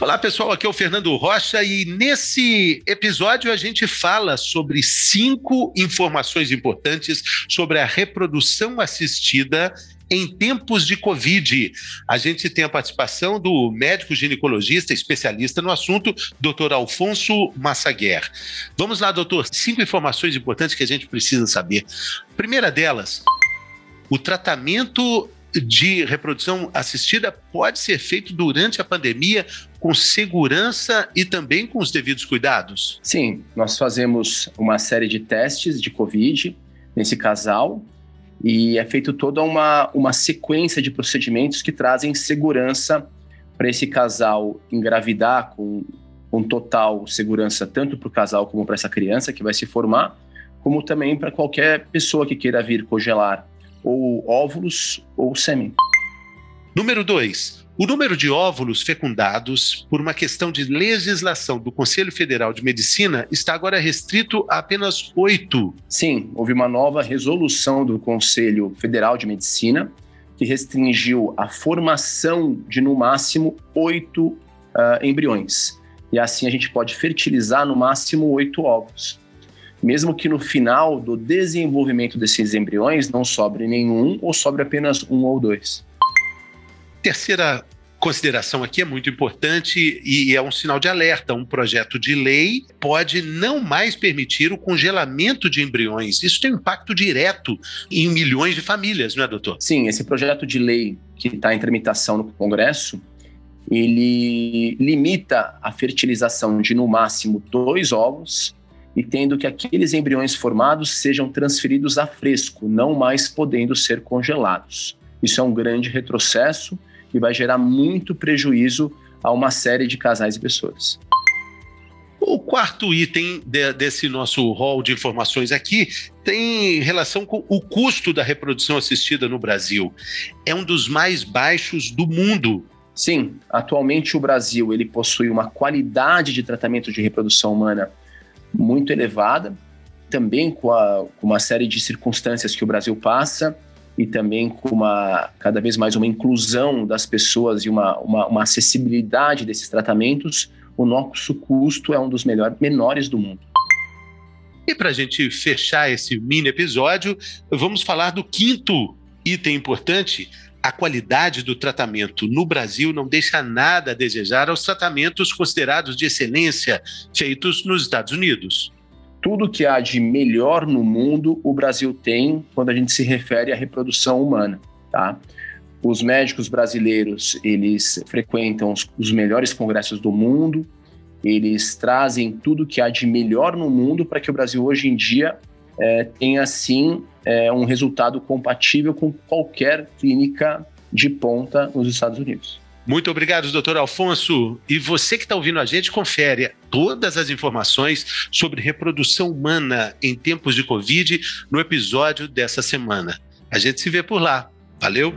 Olá pessoal, aqui é o Fernando Rocha e nesse episódio a gente fala sobre cinco informações importantes sobre a reprodução assistida em tempos de Covid. A gente tem a participação do médico ginecologista, especialista no assunto, doutor Alfonso Massaguer. Vamos lá, doutor. Cinco informações importantes que a gente precisa saber. Primeira delas, o tratamento de reprodução assistida pode ser feito durante a pandemia com segurança e também com os devidos cuidados? Sim, nós fazemos uma série de testes de Covid nesse casal e é feito toda uma, uma sequência de procedimentos que trazem segurança para esse casal engravidar com, com total segurança tanto para o casal como para essa criança que vai se formar, como também para qualquer pessoa que queira vir congelar ou óvulos ou sêmen. Número 2. O número de óvulos fecundados, por uma questão de legislação do Conselho Federal de Medicina, está agora restrito a apenas oito. Sim, houve uma nova resolução do Conselho Federal de Medicina que restringiu a formação de, no máximo, oito uh, embriões. E assim a gente pode fertilizar no máximo oito ovos mesmo que no final do desenvolvimento desses embriões não sobre nenhum ou sobre apenas um ou dois. Terceira consideração aqui é muito importante e é um sinal de alerta. Um projeto de lei pode não mais permitir o congelamento de embriões. Isso tem um impacto direto em milhões de famílias, não é, doutor? Sim, esse projeto de lei que está em tramitação no Congresso, ele limita a fertilização de no máximo dois ovos tendo que aqueles embriões formados sejam transferidos a fresco, não mais podendo ser congelados. Isso é um grande retrocesso e vai gerar muito prejuízo a uma série de casais e pessoas. O quarto item de, desse nosso rol de informações aqui tem relação com o custo da reprodução assistida no Brasil. É um dos mais baixos do mundo. Sim, atualmente o Brasil ele possui uma qualidade de tratamento de reprodução humana muito elevada, também com, a, com uma série de circunstâncias que o Brasil passa e também com uma cada vez mais uma inclusão das pessoas e uma, uma, uma acessibilidade desses tratamentos, o nosso custo é um dos melhores, menores do mundo. E para a gente fechar esse mini episódio, vamos falar do quinto item importante. A qualidade do tratamento no Brasil não deixa nada a desejar aos tratamentos considerados de excelência feitos nos Estados Unidos tudo que há de melhor no mundo o Brasil tem quando a gente se refere à reprodução humana, tá? Os médicos brasileiros, eles frequentam os, os melhores congressos do mundo, eles trazem tudo que há de melhor no mundo para que o Brasil hoje em dia é, tenha, sim, é, um resultado compatível com qualquer clínica de ponta nos Estados Unidos. Muito obrigado, doutor Alfonso. E você que está ouvindo a gente, confere todas as informações sobre reprodução humana em tempos de Covid no episódio dessa semana. A gente se vê por lá. Valeu!